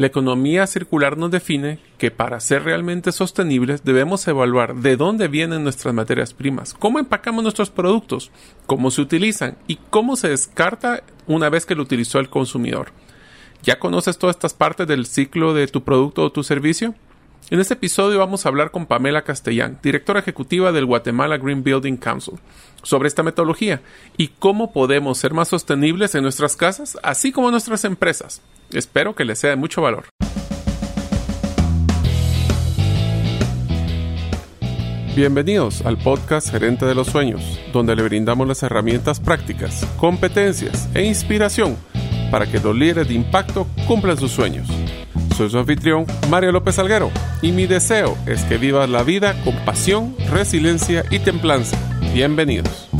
La economía circular nos define que para ser realmente sostenibles debemos evaluar de dónde vienen nuestras materias primas, cómo empacamos nuestros productos, cómo se utilizan y cómo se descarta una vez que lo utilizó el consumidor. ¿Ya conoces todas estas partes del ciclo de tu producto o tu servicio? En este episodio vamos a hablar con Pamela Castellán, directora ejecutiva del Guatemala Green Building Council, sobre esta metodología y cómo podemos ser más sostenibles en nuestras casas, así como en nuestras empresas. Espero que les sea de mucho valor. Bienvenidos al podcast Gerente de los Sueños, donde le brindamos las herramientas prácticas, competencias e inspiración para que los líderes de impacto cumplan sus sueños. Soy su anfitrión, Mario López Alguero, y mi deseo es que vivas la vida con pasión, resiliencia y templanza. Bienvenidos.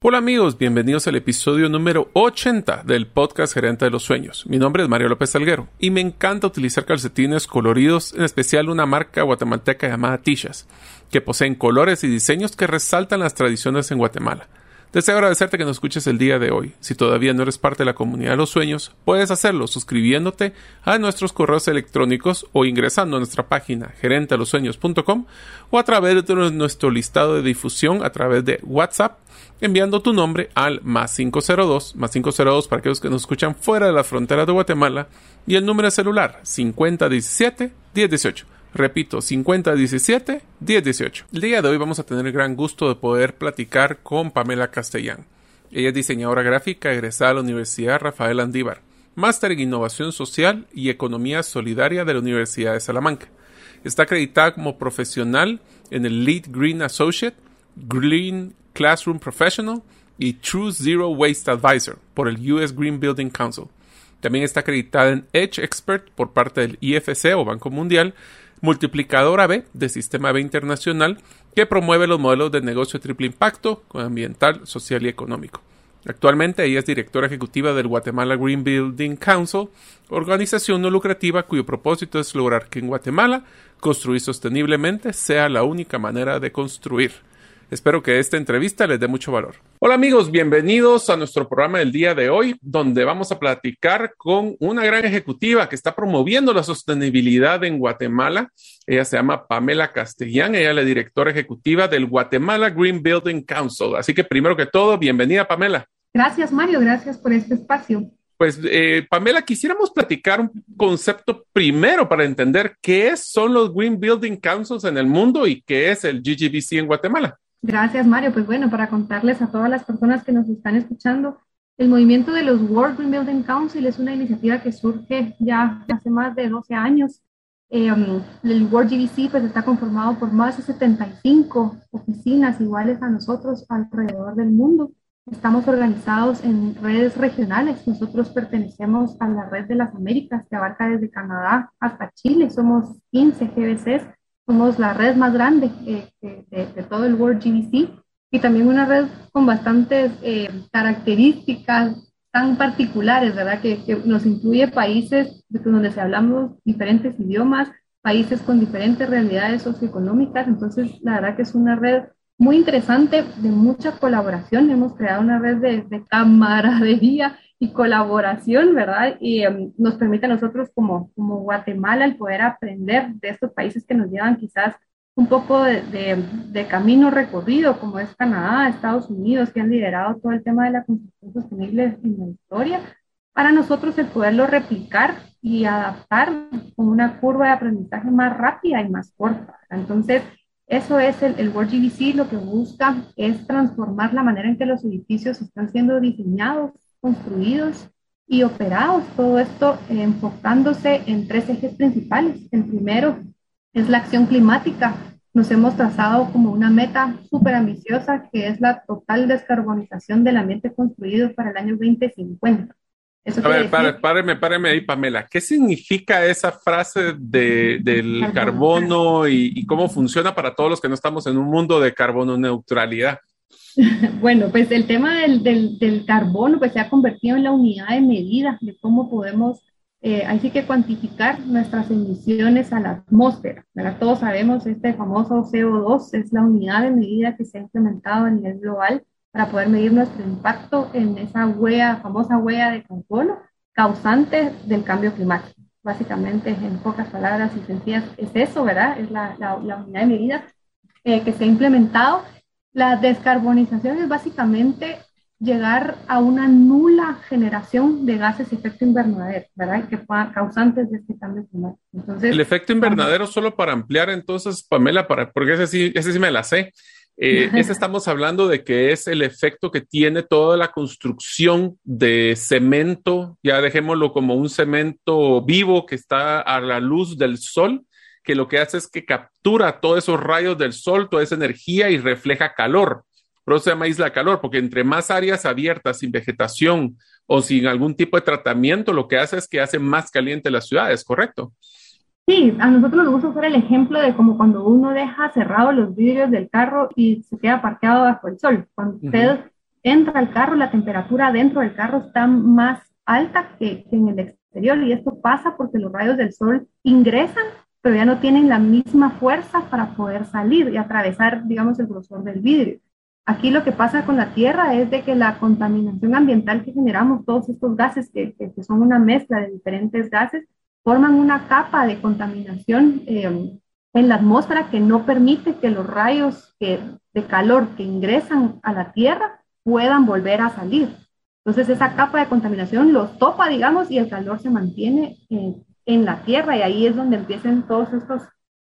Hola amigos, bienvenidos al episodio número 80 del podcast Gerente de los Sueños. Mi nombre es Mario López Salguero y me encanta utilizar calcetines coloridos, en especial una marca guatemalteca llamada Tishas, que poseen colores y diseños que resaltan las tradiciones en Guatemala. Deseo agradecerte que nos escuches el día de hoy. Si todavía no eres parte de la comunidad de los sueños, puedes hacerlo suscribiéndote a nuestros correos electrónicos o ingresando a nuestra página gerentealosueños.com o a través de nuestro listado de difusión a través de WhatsApp enviando tu nombre al más 502, más 502 para aquellos que nos escuchan fuera de la frontera de Guatemala y el número de celular 5017 1018. Repito, 5017 1018. El día de hoy vamos a tener el gran gusto de poder platicar con Pamela Castellán. Ella es diseñadora gráfica egresada a la Universidad Rafael Andívar, máster en Innovación Social y Economía Solidaria de la Universidad de Salamanca. Está acreditada como profesional en el Lead Green Associate, Green Classroom Professional y True Zero Waste Advisor por el US Green Building Council. También está acreditada en Edge Expert por parte del IFC o Banco Mundial multiplicadora B de Sistema B Internacional que promueve los modelos de negocio triple impacto ambiental, social y económico. Actualmente ella es directora ejecutiva del Guatemala Green Building Council, organización no lucrativa cuyo propósito es lograr que en Guatemala construir sosteniblemente sea la única manera de construir. Espero que esta entrevista les dé mucho valor. Hola amigos, bienvenidos a nuestro programa del día de hoy, donde vamos a platicar con una gran ejecutiva que está promoviendo la sostenibilidad en Guatemala. Ella se llama Pamela Castellán, ella es la directora ejecutiva del Guatemala Green Building Council. Así que primero que todo, bienvenida Pamela. Gracias Mario, gracias por este espacio. Pues, eh, Pamela, quisiéramos platicar un concepto primero para entender qué son los Green Building Councils en el mundo y qué es el GGBC en Guatemala. Gracias, Mario. Pues bueno, para contarles a todas las personas que nos están escuchando, el movimiento de los World Green Building Council es una iniciativa que surge ya hace más de 12 años. Eh, el World GBC pues, está conformado por más de 75 oficinas iguales a nosotros alrededor del mundo. Estamos organizados en redes regionales. Nosotros pertenecemos a la red de las Américas que abarca desde Canadá hasta Chile. Somos 15 GBCs somos la red más grande eh, de, todo el World GBC y también una red con bastantes eh, características tan particulares, ¿verdad? Que, que, nos incluye países donde se hablamos diferentes idiomas, países con diferentes realidades socioeconómicas. Entonces, la verdad que es una red muy interesante, de mucha colaboración. Hemos creado una red de, de camaradería y colaboración, ¿verdad? Y em, nos permite a nosotros como, como Guatemala el poder aprender de estos países que nos llevan quizás un poco de, de, camino recorrido, como es Canadá, Estados Unidos, que han liderado todo el tema de la construcción sostenible en la historia, para nosotros el poderlo replicar y adaptar con una curva de aprendizaje más rápida y más corta. Entonces, eso es el, el World GBC, lo que busca es transformar la manera en que los edificios están siendo diseñados construidos y operados. Todo esto enfocándose en tres ejes principales. El primero es la acción climática. Nos hemos trazado como una meta súper ambiciosa que es la total descarbonización del ambiente construido para el año 2050. a ver, páreme, páreme ahí, Pamela. ¿Qué significa esa frase de, del carbono, y, y, cómo funciona para todos los que no estamos en un mundo de carbono neutralidad? Bueno, pues el tema del, del, carbono pues se ha convertido en la unidad de medida de cómo podemos, eh, así que cuantificar nuestras emisiones a la atmósfera. Todos sabemos, este famoso CO2 es la unidad de medida que se ha implementado a nivel global para poder medir nuestro impacto en esa famosa huella de carbono causante del cambio climático. Básicamente, en pocas palabras y sencillas, es eso, ¿verdad? Es la, la, unidad de medida eh, que se ha implementado. La descarbonización es básicamente llegar a una nula generación de gases de efecto invernadero, ¿verdad? Que causantes de este cambio climático. Entonces, el efecto invernadero, solo para ampliar entonces, Pamela, para, porque ese sí, ese sí me la sé. Eh, ese estamos hablando de que es el efecto que tiene toda la construcción de cemento, ya dejémoslo como un cemento vivo que está a la luz del sol, que lo que hace es que captura todos esos rayos del sol, toda esa energía y refleja calor. Por eso se llama isla de calor, porque entre más áreas abiertas, sin vegetación o sin algún tipo de tratamiento, lo que hace es que hace más caliente las ciudades, ¿correcto? Sí, a nosotros nos gusta usar el ejemplo de como cuando uno deja cerrados los vidrios del carro y se queda parqueado bajo el sol. Cuando usted entra al carro, la temperatura dentro del carro está más alta que, que en el exterior y esto pasa porque los rayos del sol ingresan, pero ya no tienen la misma fuerza para poder salir y atravesar, digamos, el grosor del vidrio. Aquí lo que pasa con la Tierra es de que la contaminación ambiental que generamos, todos estos gases que, que, son una mezcla de diferentes gases, forman una capa de contaminación eh, en la atmósfera que no permite que los rayos que, de calor que ingresan a la Tierra puedan volver a salir. Entonces esa capa de contaminación los topa, digamos, y el calor se mantiene en, en la Tierra y ahí es donde empiezan todos estos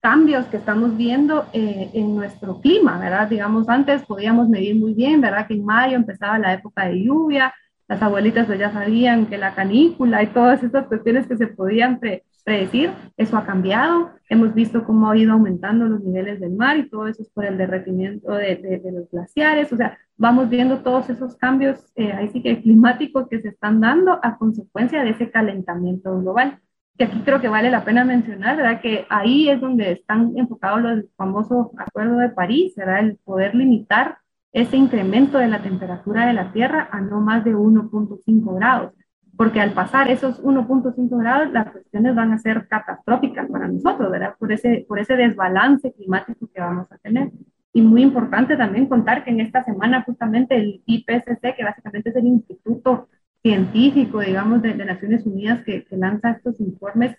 cambios que estamos viendo eh, en nuestro clima, ¿verdad? Digamos, antes podíamos medir muy bien, ¿verdad? Que en mayo empezaba la época de lluvia, las abuelitas pues ya sabían que la canícula y todas estas cuestiones que se podían predecir, eso ha cambiado. Hemos visto cómo ha ido aumentando los niveles del mar y todo eso es por el derretimiento de, de, los glaciares. O sea, vamos viendo todos esos cambios, eh, ahí sí que climáticos que se están dando a consecuencia de ese calentamiento global que aquí creo que vale la pena mencionar, ¿verdad? Que ahí es donde están enfocados los famosos acuerdos de París, ¿verdad? El poder limitar ese incremento de la temperatura de la Tierra a no más de 1.5 grados, porque al pasar esos 1.5 grados, las cuestiones van a ser catastróficas para nosotros, ¿verdad? Por ese, por ese desbalance climático que vamos a tener. Y muy importante también contar que en esta semana justamente el IPCC, que básicamente es el Instituto científico, digamos, de, Naciones Unidas que, lanza estos informes,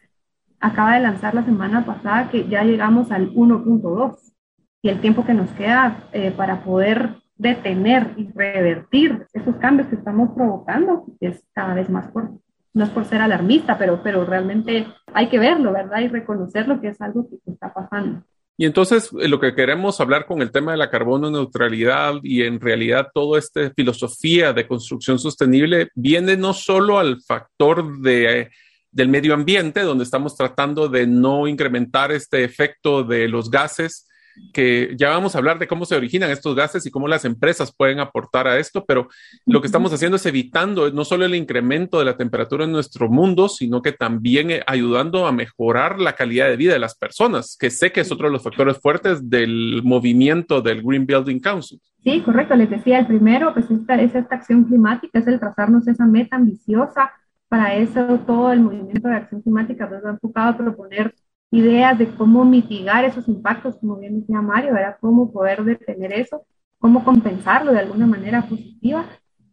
acaba de lanzar la semana pasada que ya llegamos al 1.2 y el tiempo que nos queda eh, para poder detener y revertir esos cambios que estamos provocando es cada vez más corto. No es por ser alarmista, pero, pero realmente hay que verlo, ¿verdad? Y reconocer lo que es algo que está pasando. Y entonces eh, lo que queremos hablar con el tema de la carbono neutralidad y en realidad toda esta filosofía de construcción sostenible viene no solo al factor de, del medio ambiente, donde estamos tratando de no incrementar este efecto de los gases, que ya vamos a hablar de cómo se originan estos gases y cómo las empresas pueden aportar a esto, pero lo que estamos haciendo es evitando no solo el incremento de la temperatura en nuestro mundo, sino que también eh, ayudando a mejorar la calidad de vida de las personas, que sé que es otro de los factores fuertes del movimiento del Green Building Council. Sí, correcto. Les decía, el primero, pues esta, es esta acción climática, es el trazarnos esa meta ambiciosa. Para eso todo el movimiento de acción climática pues, va enfocado a proponer ideas de cómo mitigar esos impactos, como bien decía Mario, ¿verdad? Cómo poder detener eso, cómo compensarlo de alguna manera positiva.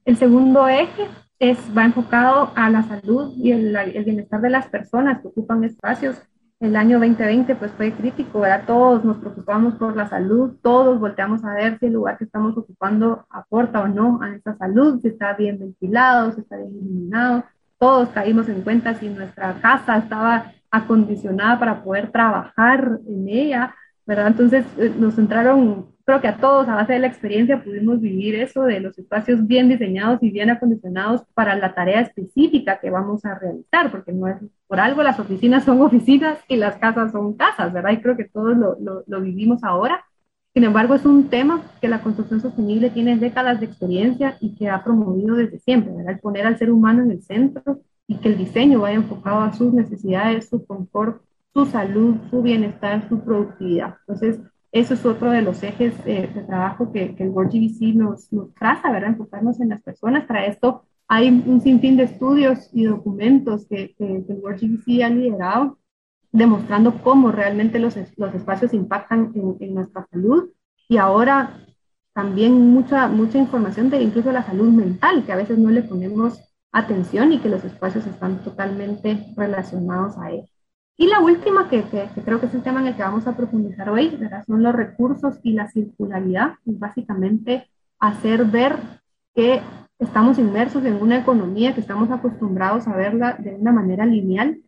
El segundo eje es, va enfocado a la salud y el, bienestar de las personas que ocupan espacios. El año 2020 pues fue crítico, ¿verdad? Todos nos preocupamos por la salud, todos volteamos a ver si el lugar que estamos ocupando aporta o no a esa salud, si está bien ventilado, si está bien iluminado. Todos caímos en cuenta si nuestra casa estaba acondicionada para poder trabajar en ella, ¿verdad? Entonces eh, nos entraron, creo que a todos a base de la experiencia pudimos vivir eso de los espacios bien diseñados y bien acondicionados para la tarea específica que vamos a realizar, porque no es por algo las oficinas son oficinas y las casas son casas, ¿verdad? Y creo que todos lo, lo, lo vivimos ahora. Sin embargo, es un tema que la construcción sostenible tiene décadas de experiencia y que ha promovido desde siempre, ¿verdad? El poner al ser humano en el centro y que el diseño vaya enfocado a sus necesidades, su confort, su salud, su bienestar, su productividad. Entonces, eso es otro de los ejes de trabajo que, el World GBC nos, nos traza, ¿verdad? Enfocarnos en las personas. Para esto hay un sinfín de estudios y documentos que, que, el World GBC ha liderado, demostrando cómo realmente los, los espacios impactan en, en nuestra salud. Y ahora también mucha, mucha información de incluso la salud mental, que a veces no le ponemos atención y que los espacios están totalmente relacionados a él. Y la última, que, que, creo que es el tema en el que vamos a profundizar hoy, ¿verdad? son los recursos y la circularidad, básicamente hacer ver que estamos inmersos en una economía que estamos acostumbrados a verla de una manera lineal,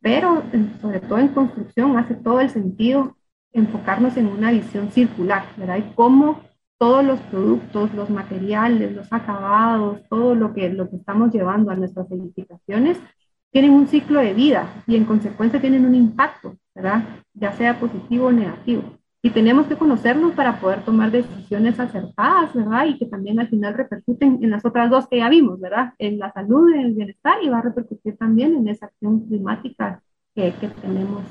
pero sobre todo en construcción hace todo el sentido enfocarnos en una visión circular, ¿verdad? Y cómo todos los productos, los materiales, los acabados, todo lo que, lo que estamos llevando a nuestras edificaciones, tienen un ciclo de vida y en consecuencia tienen un impacto, ¿verdad? Ya sea positivo o negativo. Y tenemos que conocernos para poder tomar decisiones acertadas, ¿verdad? Y que también al final repercuten en las otras dos que ya vimos, ¿verdad? En la salud, en el bienestar y va a repercutir también en esa acción climática que, que tenemos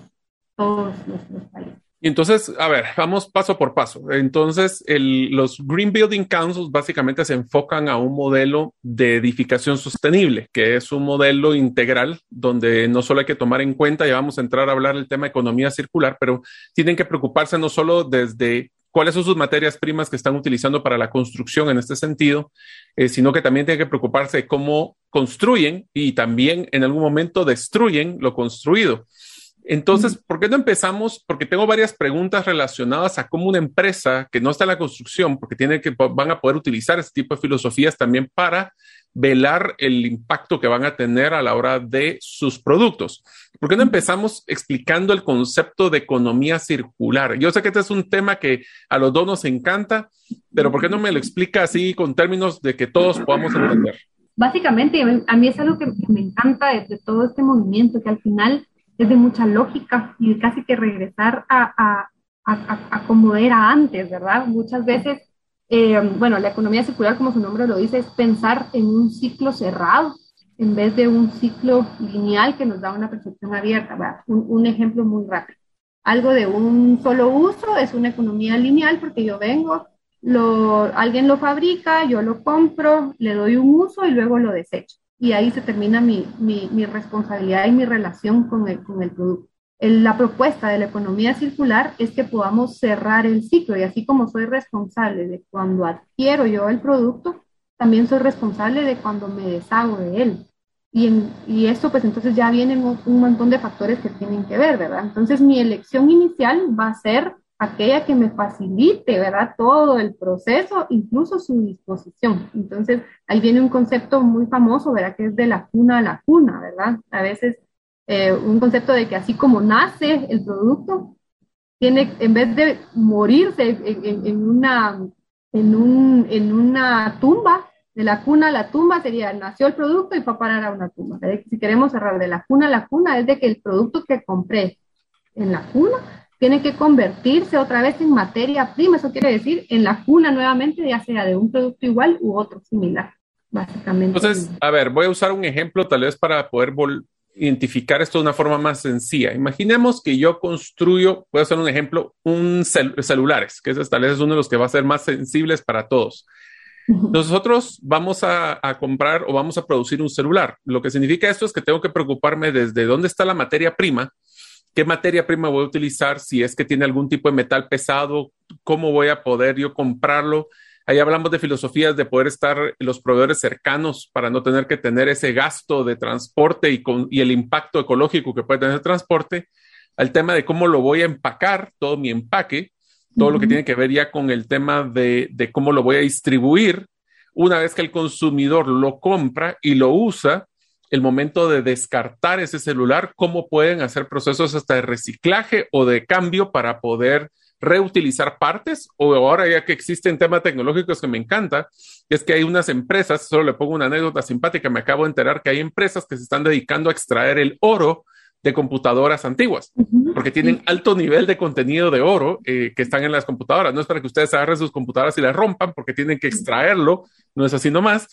todos nuestros países. Y entonces, a ver, vamos paso por paso. Entonces, los Green Building Councils básicamente se enfocan a un modelo de edificación sostenible, que es un modelo integral donde no solo hay que tomar en cuenta, ya vamos a entrar a hablar del tema economía circular, pero tienen que preocuparse no solo desde cuáles son sus materias primas que están utilizando para la construcción en este sentido, eh, sino que también tienen que preocuparse de cómo construyen y también en algún momento destruyen lo construido. Entonces, ¿por qué no empezamos? Porque tengo varias preguntas relacionadas a cómo una empresa que no está en la construcción, porque tiene que, van a poder utilizar este tipo de filosofías también para velar el impacto que van a tener a la hora de sus productos. ¿Por qué no empezamos explicando el concepto de economía circular? Yo sé que este es un tema que a los dos nos encanta, pero ¿por qué no me lo explica así con términos de que todos podamos entender? Básicamente, a mí es algo que, me encanta de todo este movimiento, que al final es de mucha lógica y casi que regresar a, a, como era antes, ¿verdad? Muchas veces, eh, bueno, la economía circular, como su nombre lo dice, es pensar en un ciclo cerrado en vez de un ciclo lineal que nos da una percepción abierta. Un, ejemplo muy rápido. Algo de un solo uso es una economía lineal porque yo vengo, alguien lo fabrica, yo lo compro, le doy un uso y luego lo desecho y ahí se termina mi, mi, mi responsabilidad y mi relación con el, con el producto. la propuesta de la economía circular es que podamos cerrar el ciclo y así como soy responsable de cuando adquiero yo el producto, también soy responsable de cuando me deshago de él. Y, en, y esto pues entonces ya vienen un, un montón de factores que tienen que ver, ¿verdad? Entonces mi elección inicial va a ser aquella que me facilite, ¿verdad? Todo el proceso, incluso su disposición. Entonces, ahí viene un concepto muy famoso, ¿verdad? Que es de la cuna a la cuna, ¿verdad? A veces eh, un concepto de que así como nace el producto, tiene, en vez de morirse en, una, en, un, en una tumba, de la cuna a la tumba sería, nació el producto y fue a parar a una tumba. Si queremos cerrar de la cuna a la cuna, es de que el producto que compré en la cuna tiene que convertirse otra vez en materia prima, eso quiere decir en la cuna nuevamente, ya sea de un producto igual u otro similar, básicamente. Entonces, a ver, voy a usar un ejemplo tal vez para poder identificar esto de una forma más sencilla. Imaginemos que yo construyo, voy a hacer un ejemplo, un celulares, que ese tal vez es uno de los que va a ser más sensibles para todos. Nosotros vamos a, a, comprar o vamos a producir un celular. Lo que significa esto es que tengo que preocuparme desde dónde está la materia prima, qué materia prima voy a utilizar, si es que tiene algún tipo de metal pesado, cómo voy a poder yo comprarlo. Ahí hablamos de filosofías de poder estar los proveedores cercanos para no tener que tener ese gasto de transporte y, con, y el impacto ecológico que puede tener el transporte, al tema de cómo lo voy a empacar, todo mi empaque, todo lo que tiene que ver ya con el tema de, de cómo lo voy a distribuir. Una vez que el consumidor lo compra y lo usa, el momento de descartar ese celular, cómo pueden hacer procesos hasta de reciclaje o de cambio para poder reutilizar partes. O ahora ya que existen temas tecnológicos que me encanta, es que hay unas empresas, solo le pongo una anécdota simpática, me acabo de enterar que hay empresas que se están dedicando a extraer el oro de computadoras antiguas, porque tienen alto nivel de contenido de oro eh, que están en las computadoras. No es para que ustedes agarren sus computadoras y las rompan, porque tienen que extraerlo, no es así nomás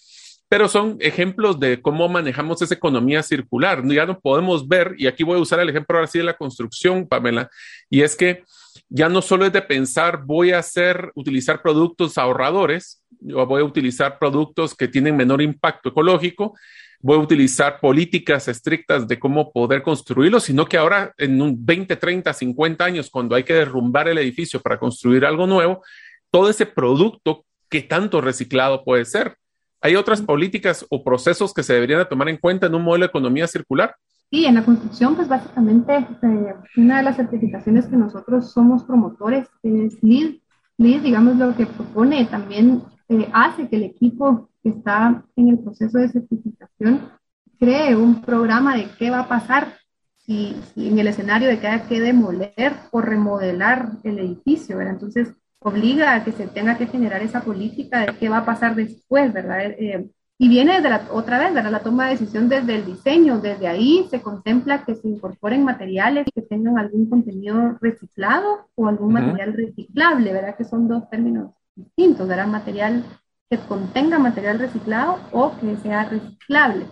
pero son ejemplos de cómo manejamos esa economía circular. Ya no podemos ver, y aquí voy a usar el ejemplo ahora sí de la construcción, Pamela, y es que ya no solo es de pensar voy a hacer, utilizar productos ahorradores, yo voy a utilizar productos que tienen menor impacto ecológico, voy a utilizar políticas estrictas de cómo poder construirlo, sino que ahora en un 20, 30, 50 años, cuando hay que derrumbar el edificio para construir algo nuevo, todo ese producto qué tanto reciclado puede ser. ¿Hay otras políticas o procesos que se deberían de tomar en cuenta en un modelo de economía circular? Sí, en la construcción, pues básicamente eh, una de las certificaciones que nosotros somos promotores es LEED. LEED, digamos, lo que propone también eh, hace que el equipo que está en el proceso de certificación cree un programa de qué va a pasar si, en el escenario de que haya que demoler o remodelar el edificio, ¿verdad? Entonces, obliga a que se tenga que generar esa política de qué va a pasar después, ¿verdad? Eh, y viene desde la, otra vez, ¿verdad? La toma de decisión desde el diseño, desde ahí se contempla que se incorporen materiales que tengan algún contenido reciclado o algún material reciclable, ¿verdad? Que son dos términos distintos, ¿verdad? Material que contenga material reciclado o que sea reciclable.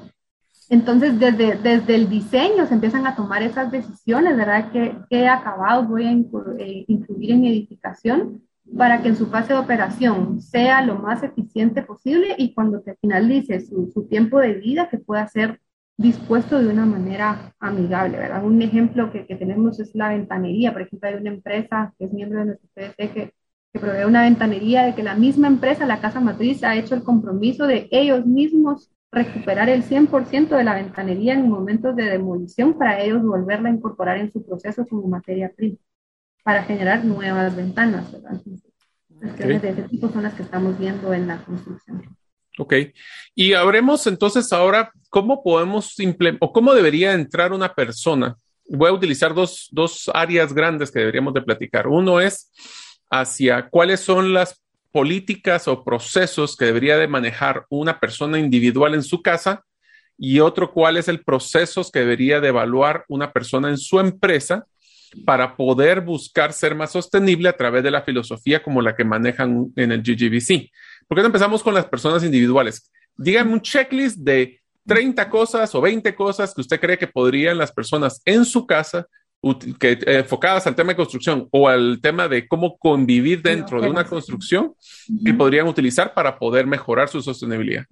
Entonces, desde, desde el diseño se empiezan a tomar esas decisiones, ¿verdad? ¿Qué, qué acabados voy a eh, incluir en edificación? Para que en su fase de operación sea lo más eficiente posible y cuando te finalice su, su tiempo de vida que pueda ser dispuesto de una manera amigable, ¿verdad? Un ejemplo que, que, tenemos es la ventanería, por ejemplo, hay una empresa que es miembro de nuestro PDC que, que provee una ventanería de que la misma empresa, la casa matriz, ha hecho el compromiso de ellos mismos recuperar el 100% de la ventanería en momentos de demolición para ellos volverla a incorporar en su proceso como materia prima para generar nuevas ventanas. ¿verdad? Cuestiones de ese tipo son las que estamos viendo en la construcción. Ok. Y habremos entonces ahora cómo podemos o cómo debería entrar una persona. Voy a utilizar dos, dos áreas grandes que deberíamos de platicar. Uno es hacia cuáles son las políticas o procesos que debería de manejar una persona individual en su casa y otro cuál es el proceso que debería de evaluar una persona en su empresa para poder buscar ser más sostenible a través de la filosofía como la que manejan en el GGBC. ¿Por qué no empezamos con las personas individuales? Díganme un checklist de 30 cosas o 20 cosas que usted cree que podrían las personas en su casa que, eh, enfocadas al tema de construcción o al tema de cómo convivir dentro de una construcción que podrían utilizar para poder mejorar su sostenibilidad.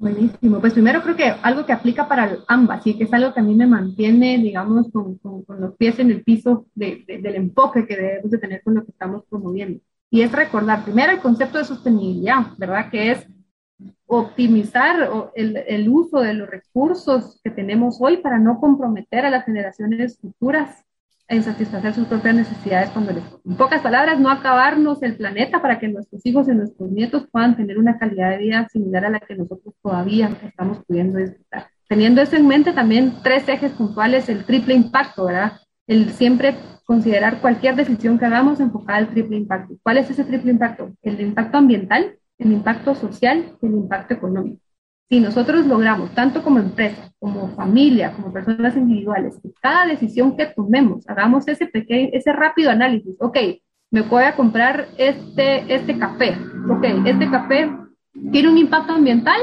Buenísimo. Pues primero creo que algo que aplica para ambas y que es algo que a mí me mantiene, digamos, con, con, los pies en el piso de, del enfoque que debemos de tener con lo que estamos promoviendo. Y es recordar primero el concepto de sostenibilidad, ¿verdad? Que es optimizar el, el uso de los recursos que tenemos hoy para no comprometer a las generaciones futuras en satisfacer sus propias necesidades cuando les En pocas palabras, no acabarnos el planeta para que nuestros hijos y nuestros nietos puedan tener una calidad de vida similar a la que nosotros todavía estamos pudiendo disfrutar. Teniendo eso en mente, también tres ejes puntuales, el triple impacto, ¿verdad? El siempre considerar cualquier decisión que hagamos enfocada al triple impacto. ¿Cuál es ese triple impacto? El impacto ambiental, el impacto social y el impacto económico si nosotros logramos, tanto como empresa, como familia, como personas individuales, que cada decisión que tomemos, hagamos ese pequeño, ese rápido análisis, ok, me voy a comprar este, este café, ok, este café tiene un impacto ambiental,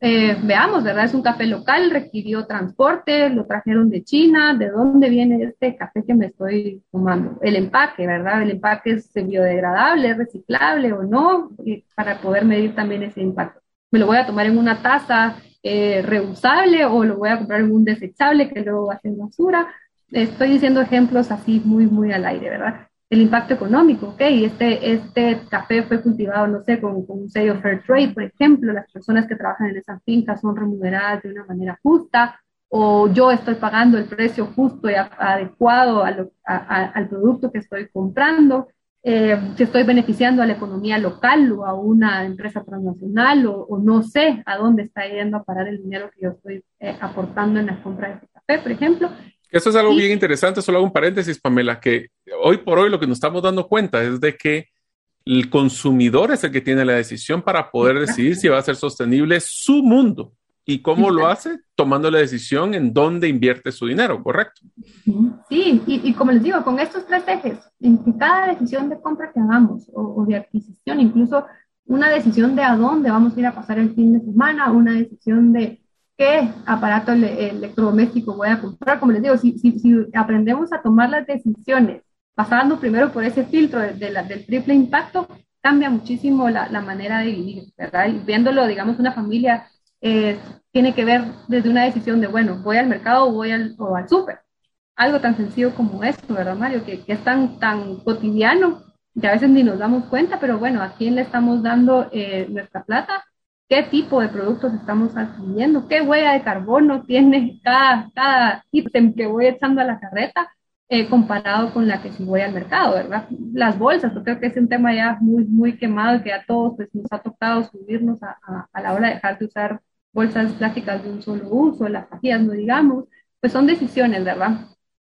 eh, veamos, ¿verdad? Es un café local, requirió transporte, lo trajeron de China, ¿de dónde viene este café que me estoy tomando? El empaque, ¿verdad? El empaque es biodegradable, reciclable o no, para poder medir también ese impacto me lo voy a tomar en una taza eh, reusable o lo voy a comprar en un desechable que luego va a ser basura. Estoy diciendo ejemplos así muy, muy al aire, ¿verdad? El impacto económico, ¿ok? Este, este café fue cultivado, no sé, con, con un sello Fair Trade, por ejemplo, las personas que trabajan en esa finca son remuneradas de una manera justa, o yo estoy pagando el precio justo y adecuado al producto que estoy comprando eh, si estoy beneficiando a la economía local o a una empresa transnacional o, no sé a dónde está yendo a parar el dinero que yo estoy eh, aportando en la compra de este café, por ejemplo. Eso es algo bien interesante, solo hago un paréntesis, Pamela, que hoy por hoy lo que nos estamos dando cuenta es de que el consumidor es el que tiene la decisión para poder decidir si va a ser sostenible su mundo. ¿Y cómo lo hace? Tomando la decisión en dónde invierte su dinero, ¿correcto? Sí, y, y como les digo, con estos tres ejes, en cada decisión de compra que hagamos o, de adquisición, incluso una decisión de a dónde vamos a ir a pasar el fin de semana, una decisión de qué aparato electrodoméstico voy a comprar, como les digo, si, si, si aprendemos a tomar las decisiones pasando primero por ese filtro de, la, del triple impacto, cambia muchísimo la, la manera de vivir, ¿verdad? Y viéndolo, digamos, una familia eh, tiene que ver desde una decisión de, bueno, voy al mercado o voy al, o al súper. Algo tan sencillo como esto, ¿verdad, Mario? Que, que, es tan, tan cotidiano que a veces ni nos damos cuenta, pero bueno, ¿a quién le estamos dando eh, nuestra plata? ¿Qué tipo de productos estamos adquiriendo? ¿Qué huella de carbono tiene cada, cada ítem que voy echando a la carreta? Eh, comparado con la que si voy al mercado, ¿verdad? Las bolsas, yo creo que es un tema ya muy, muy quemado que a todos pues, nos ha tocado subirnos a, a, a, la hora de dejar de usar bolsas plásticas de un solo uso, las vacías, no digamos, pues son decisiones, ¿verdad?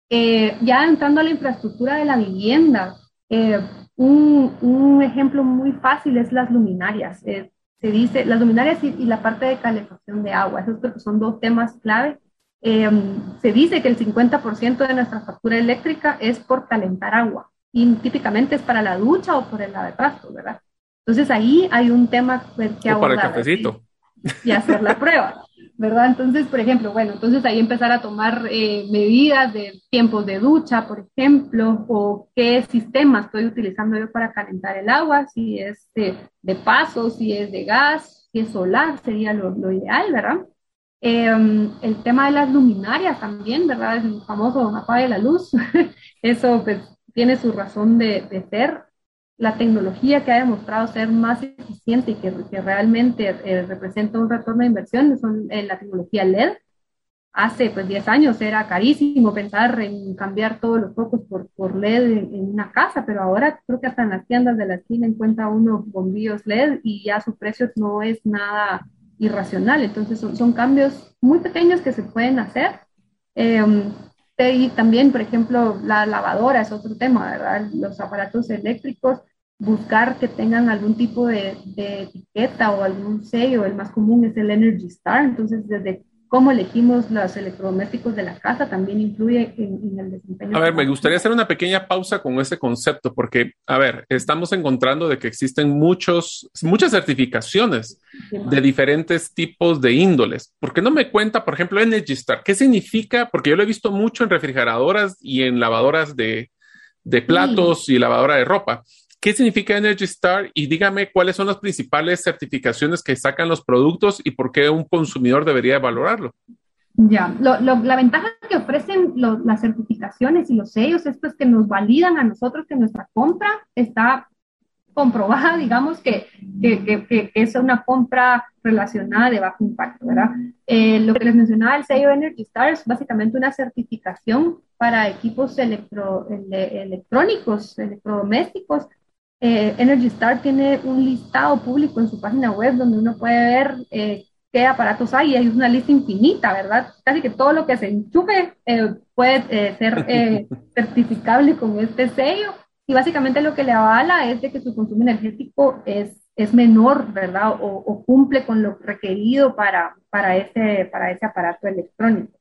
Eh, ya entrando a la infraestructura de la vivienda, eh, un, un, ejemplo muy fácil es las luminarias. Eh, se dice, las luminarias y, y, la parte de calefacción de agua, esos creo que son dos temas clave eh, se dice que el 50% de nuestra factura eléctrica es por calentar agua y típicamente es para la ducha o por el lavatrastos, ¿verdad? Entonces ahí hay un tema que abordar. O para el cafecito. Y hacer la prueba, ¿verdad? Entonces, por ejemplo, bueno, entonces ahí empezar a tomar eh, medidas de tiempos de ducha, por ejemplo, o qué sistema estoy utilizando yo para calentar el agua, si es de, de paso, si es de gas, si es solar, sería lo, ideal, ¿verdad? Eh, el tema de las luminarias también, ¿verdad? El famoso apague la luz. Eso pues tiene su razón de, ser. La tecnología que ha demostrado ser más eficiente y que, que realmente eh, representa un retorno de inversión son eh, la tecnología LED. Hace pues 10 años era carísimo pensar en cambiar todos los focos por, por LED en, en, una casa, pero ahora creo que hasta en las tiendas de la esquina encuentra unos bombillos LED y ya su precio no es nada irracional. Entonces son, son, cambios muy pequeños que se pueden hacer. Eh, y también, por ejemplo, la lavadora es otro tema, ¿verdad? Los aparatos eléctricos, buscar que tengan algún tipo de, de etiqueta o algún sello. El más común es el Energy Star. Entonces, desde cómo elegimos los electrodomésticos de la casa también influye en, en, el desempeño. A ver, me gustaría hacer una pequeña pausa con ese concepto, porque, a ver, estamos encontrando de que existen muchos, muchas certificaciones sí, de diferentes tipos de índoles. ¿Por qué no me cuenta, por ejemplo, Energy Star? ¿Qué significa? Porque yo lo he visto mucho en refrigeradoras y en lavadoras de, de platos sí. y lavadora de ropa. ¿Qué significa Energy Star? Y dígame cuáles son las principales certificaciones que sacan los productos y por qué un consumidor debería valorarlo. Ya, lo, lo, la ventaja que ofrecen lo, las certificaciones y los sellos, es que nos validan a nosotros que nuestra compra está comprobada, digamos, que, que, que, que es una compra relacionada de bajo impacto, ¿verdad? Eh, lo que les mencionaba, el sello Energy Star es básicamente una certificación para equipos electro, ele, electrónicos, electrodomésticos, eh, Energy Star tiene un listado público en su página web donde uno puede ver eh, qué aparatos hay y hay una lista infinita, ¿verdad? Casi que todo lo que se enchufe eh, puede eh, ser eh, certificable con este sello y básicamente lo que le avala es de que su consumo energético es, es menor, ¿verdad? O, o cumple con lo requerido para, para, ese, para ese aparato electrónico.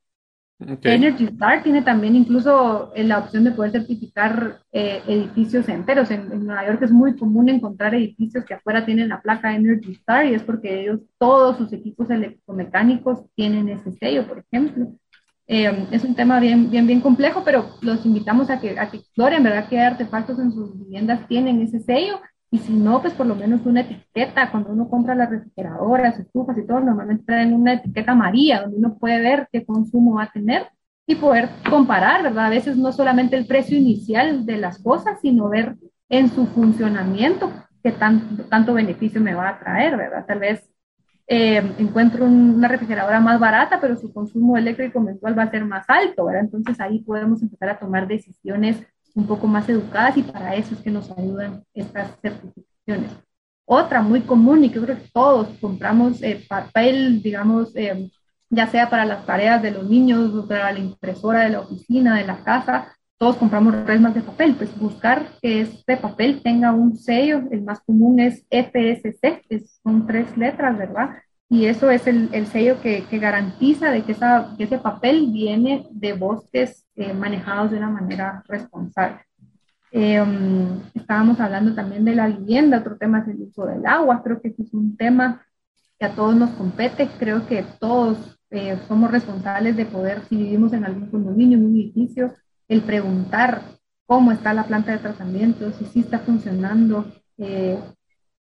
Energy Star tiene también incluso eh, la opción de poder certificar eh, edificios enteros. En, en, Nueva York es muy común encontrar edificios que afuera tienen la placa Energy Star y es porque ellos, todos sus equipos electromecánicos tienen ese sello, por ejemplo. Eh, es un tema bien, bien, bien complejo, pero los invitamos a que, a que exploren, ¿verdad? Qué artefactos en sus viviendas tienen ese sello y si no, pues por lo menos una etiqueta, cuando uno compra las refrigeradoras, estufas y todo, normalmente traen una etiqueta amarilla donde uno puede ver qué consumo va a tener y poder comparar, ¿verdad? A veces no solamente el precio inicial de las cosas, sino ver en su funcionamiento qué tanto, tanto beneficio me va a traer, ¿verdad? Tal vez eh, encuentro una refrigeradora más barata, pero su consumo eléctrico mensual va a ser más alto, ¿verdad? Entonces ahí podemos empezar a tomar decisiones un poco más educadas y para eso es que nos ayudan estas certificaciones. Otra muy común y que creo que todos compramos eh, papel, digamos, eh, ya sea para las tareas de los niños, para la impresora de la oficina, de la casa, todos compramos resmas de papel, pues buscar que este papel tenga un sello, el más común es FSC, que son tres letras, ¿verdad? Y eso es el, el sello que, que, garantiza de que, esa, que, ese papel viene de bosques eh, manejados de una manera responsable. Eh, estábamos hablando también de la vivienda, otro tema es el uso del agua, creo que es un tema que a todos nos compete, creo que todos eh, somos responsables de poder, si vivimos en algún condominio, en un edificio, el preguntar cómo está la planta de tratamiento, si sí está funcionando, eh,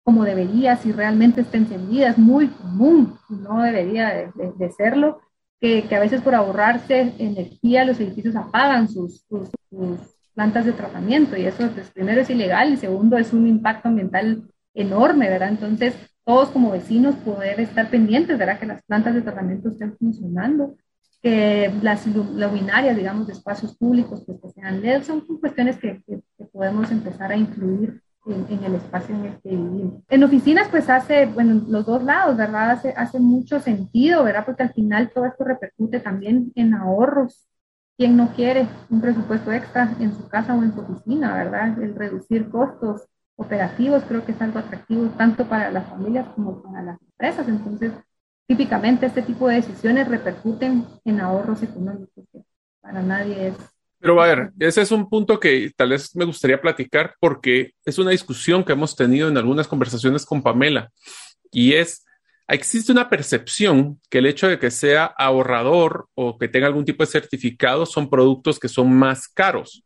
como debería, si realmente está encendida, es muy común, no debería de, de, de serlo, que, que, a veces por ahorrarse energía los edificios apagan sus, sus, sus, plantas de tratamiento y eso pues, primero es ilegal y segundo es un impacto ambiental enorme, ¿verdad? Entonces, todos como vecinos poder estar pendientes, ¿verdad? Que las plantas de tratamiento estén funcionando, que las luminarias, digamos, de espacios públicos, pues que sean LED, son cuestiones que, que, podemos empezar a incluir en, el espacio en el que vivimos. En oficinas, pues hace, bueno, los dos lados, ¿verdad? Hace, hace mucho sentido, ¿verdad? Porque al final todo esto repercute también en ahorros. ¿Quién no quiere un presupuesto extra en su casa o en su oficina, ¿verdad? El reducir costos operativos creo que es algo atractivo tanto para las familias como para las empresas. Entonces, típicamente este tipo de decisiones repercuten en ahorros económicos, que para nadie es pero a ver, ese es un punto que tal vez me gustaría platicar porque es una discusión que hemos tenido en algunas conversaciones con Pamela y es, existe una percepción que el hecho de que sea ahorrador o que tenga algún tipo de certificado son productos que son más caros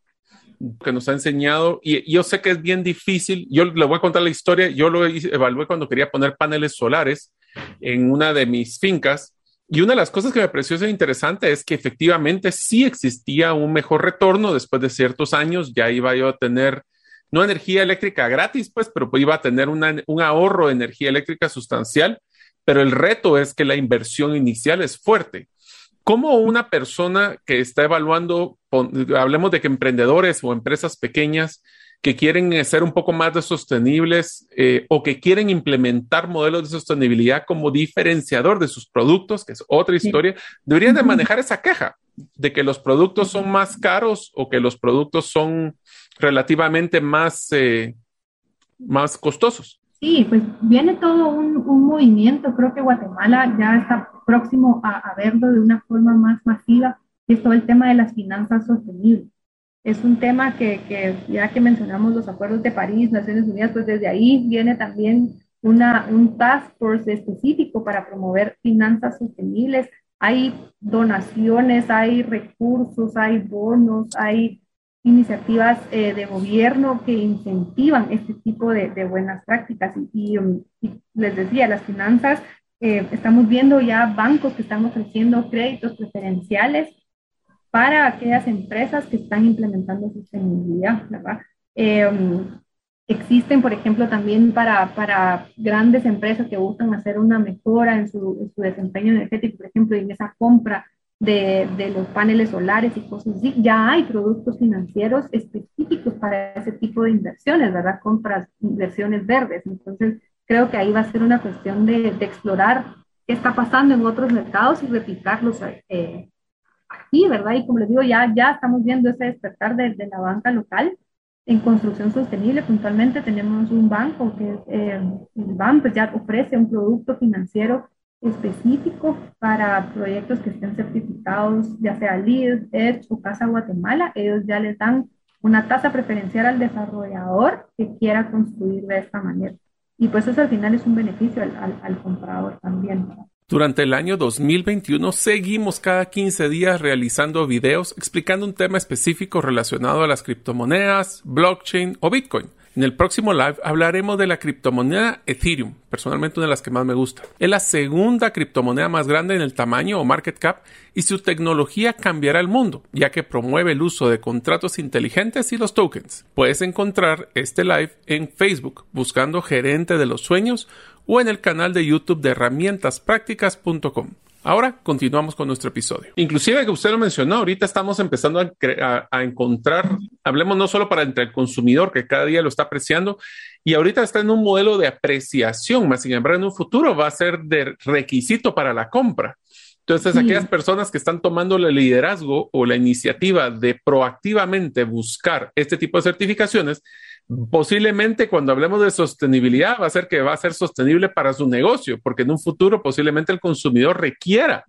que nos ha enseñado y, yo sé que es bien difícil. Yo le voy a contar la historia. Yo lo evalué cuando quería poner paneles solares en una de mis fincas. Y una de las cosas que me pareció interesante es que efectivamente sí existía un mejor retorno después de ciertos años. Ya iba yo a tener no energía eléctrica gratis, pues, pero iba a tener un ahorro de energía eléctrica sustancial. Pero el reto es que la inversión inicial es fuerte. ¿Cómo una persona que está evaluando, hablemos de que emprendedores o empresas pequeñas que quieren ser un poco más de sostenibles eh, o que quieren implementar modelos de sostenibilidad como diferenciador de sus productos, que es otra historia, deberían de manejar esa queja de que los productos son más caros o que los productos son relativamente más, eh, más costosos. Sí, pues viene todo un, un, movimiento. Creo que Guatemala ya está próximo a, a, verlo de una forma más masiva, y es todo el tema de las finanzas sostenibles. Es un tema que, que, ya que mencionamos los acuerdos de París, Naciones Unidas, pues desde ahí viene también una, un task force específico para promover finanzas sostenibles. Hay donaciones, hay recursos, hay bonos, hay iniciativas eh, de gobierno que incentivan este tipo de, de buenas prácticas. Y, um, y, les decía, las finanzas, eh, estamos viendo ya bancos que están ofreciendo créditos preferenciales para aquellas empresas que están implementando sostenibilidad, ¿verdad? Eh, existen, por ejemplo, también para, para grandes empresas que buscan hacer una mejora en su, en su desempeño energético, por ejemplo, en esa compra de, de, los paneles solares y cosas así, ya hay productos financieros específicos para ese tipo de inversiones, ¿verdad? Compras, inversiones verdes. Entonces, creo que ahí va a ser una cuestión de, de explorar qué está pasando en otros mercados y replicarlos eh, aquí, ¿verdad? Y como les digo, ya, ya estamos viendo ese despertar de, de la banca local en construcción sostenible. Puntualmente tenemos un banco que es eh, el BAM, pues ya ofrece un producto financiero específico para proyectos que estén certificados, ya sea LEED, EDGE o Casa Guatemala, ellos ya les dan una tasa preferencial al desarrollador que quiera construir de esta manera. Y pues eso al final es un beneficio al, al, al comprador también. Durante el año 2021 seguimos cada 15 días realizando videos explicando un tema específico relacionado a las criptomonedas, blockchain o Bitcoin. En el próximo live hablaremos de la criptomoneda Ethereum, personalmente una de las que más me gusta. Es la segunda criptomoneda más grande en el tamaño o market cap y su tecnología cambiará el mundo, ya que promueve el uso de contratos inteligentes y los tokens. Puedes encontrar este live en Facebook buscando Gerente de los Sueños o en el canal de YouTube de herramientasprácticas.com. Ahora continuamos con nuestro episodio. Inclusive que usted lo mencionó, ahorita estamos empezando a, encontrar, hablemos no solo para entre el consumidor que cada día lo está apreciando y ahorita está en un modelo de apreciación, más sin embargo en un futuro va a ser de requisito para la compra. Entonces, aquellas personas que están tomando el liderazgo o la iniciativa de proactivamente buscar este tipo de certificaciones, posiblemente cuando hablemos de sostenibilidad va a ser que va a ser sostenible para su negocio, porque en un futuro posiblemente el consumidor requiera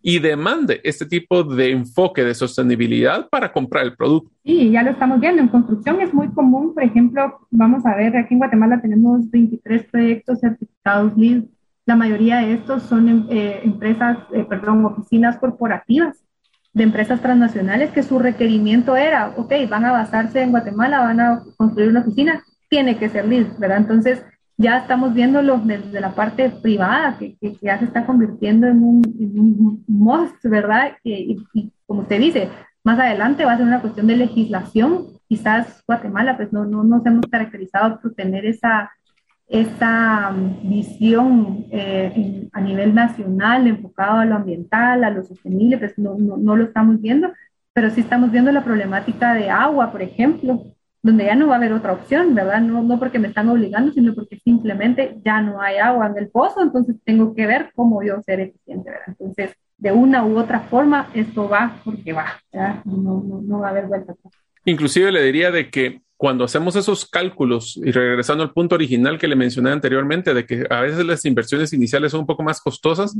y demande este tipo de enfoque de sostenibilidad para comprar el producto. Sí, ya lo estamos viendo. En construcción es muy común, por ejemplo, vamos a ver, aquí en Guatemala tenemos 23 proyectos certificados LEED. La mayoría de estos son eh, empresas, eh, perdón, oficinas corporativas de empresas transnacionales que su requerimiento era, ok, van a basarse en Guatemala, van a construir una oficina, tiene que ser LEED, ¿verdad? Entonces, ya estamos viéndolo desde la parte privada, que, que, ya se está convirtiendo en un, en un must, ¿verdad? y, y, como usted dice, más adelante va a ser una cuestión de legislación. Quizás Guatemala, pues no, no nos hemos caracterizado por tener esa, esa mm, visión eh, a nivel nacional enfocado a lo ambiental, a lo sostenible, pues no, no, no, lo estamos viendo, pero sí estamos viendo la problemática de agua, por ejemplo, donde ya no va a haber otra opción, ¿verdad? No, no porque me están obligando, sino porque simplemente ya no hay agua en el pozo, entonces tengo que ver cómo yo ser eficiente, ¿verdad? Entonces, de una u otra forma, esto va porque va, ¿verdad? No, no, no va a haber vuelta atrás. Inclusive le diría de que cuando hacemos esos cálculos y regresando al punto original que le mencioné anteriormente, de que a veces las inversiones iniciales son un poco más costosas,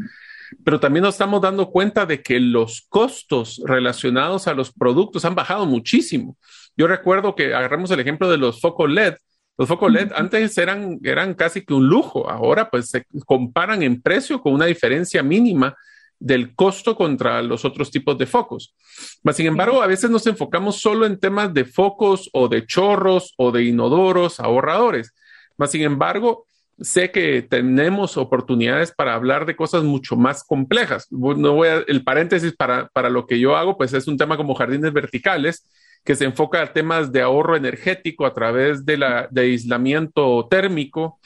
pero también nos estamos dando cuenta de que los costos relacionados a los productos han bajado muchísimo. Yo recuerdo que agarramos el ejemplo de los focos LED. Los focos LED antes eran, eran casi que un lujo, ahora pues se comparan en precio con una diferencia mínima del costo contra los otros tipos de focos. Mas, sin embargo, a veces nos enfocamos solo en temas de focos o de chorros o de inodoros ahorradores. Mas, sin embargo, sé que tenemos oportunidades para hablar de cosas mucho más complejas. No voy a, el paréntesis para, para lo que yo hago, pues es un tema como jardines verticales, que se enfoca a temas de ahorro energético a través de, la, de aislamiento térmico